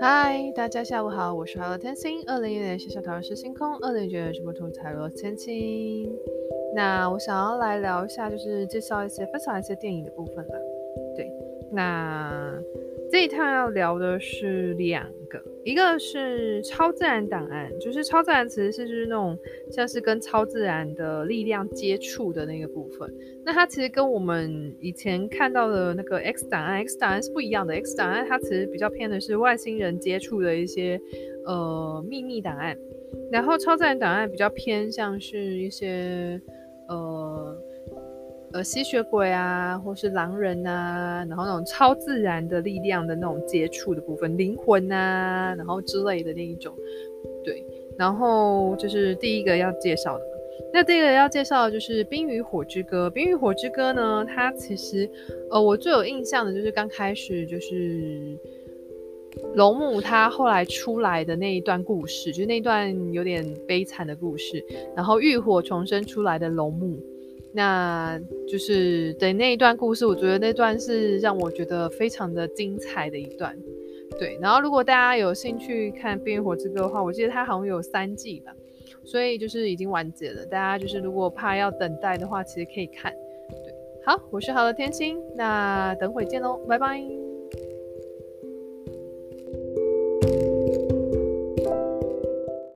嗨，大家下午好，我是海螺天星。二零一年小小桃是星空，二零一九年是不同彩罗千青。那我想要来聊一下，就是介绍一些、分享一些电影的部分吧。对，那这一趟要聊的是两个，一个是超自然档案，就是超自然其实是就是那种像是跟超自然的力量接触的那个部分。那它其实跟我们以前看到的那个 X 档案，X 档案是不一样的。X 档案它其实比较偏的是外星人接触的一些呃秘密档案，然后超自然档案比较偏向是一些呃。呃，吸血鬼啊，或是狼人啊，然后那种超自然的力量的那种接触的部分，灵魂啊，然后之类的那一种，对。然后就是第一个要介绍的，那第一个要介绍就是《冰与火之歌》。《冰与火之歌》呢，它其实，呃，我最有印象的就是刚开始就是龙母她后来出来的那一段故事，就是那段有点悲惨的故事，然后浴火重生出来的龙母。那就是对那一段故事，我觉得那段是让我觉得非常的精彩的一段。对，然后如果大家有兴趣看《冰与火之歌》的话，我记得它好像有三季吧，所以就是已经完结了。大家就是如果怕要等待的话，其实可以看。对，好，我是好的天星，那等会见喽，拜拜。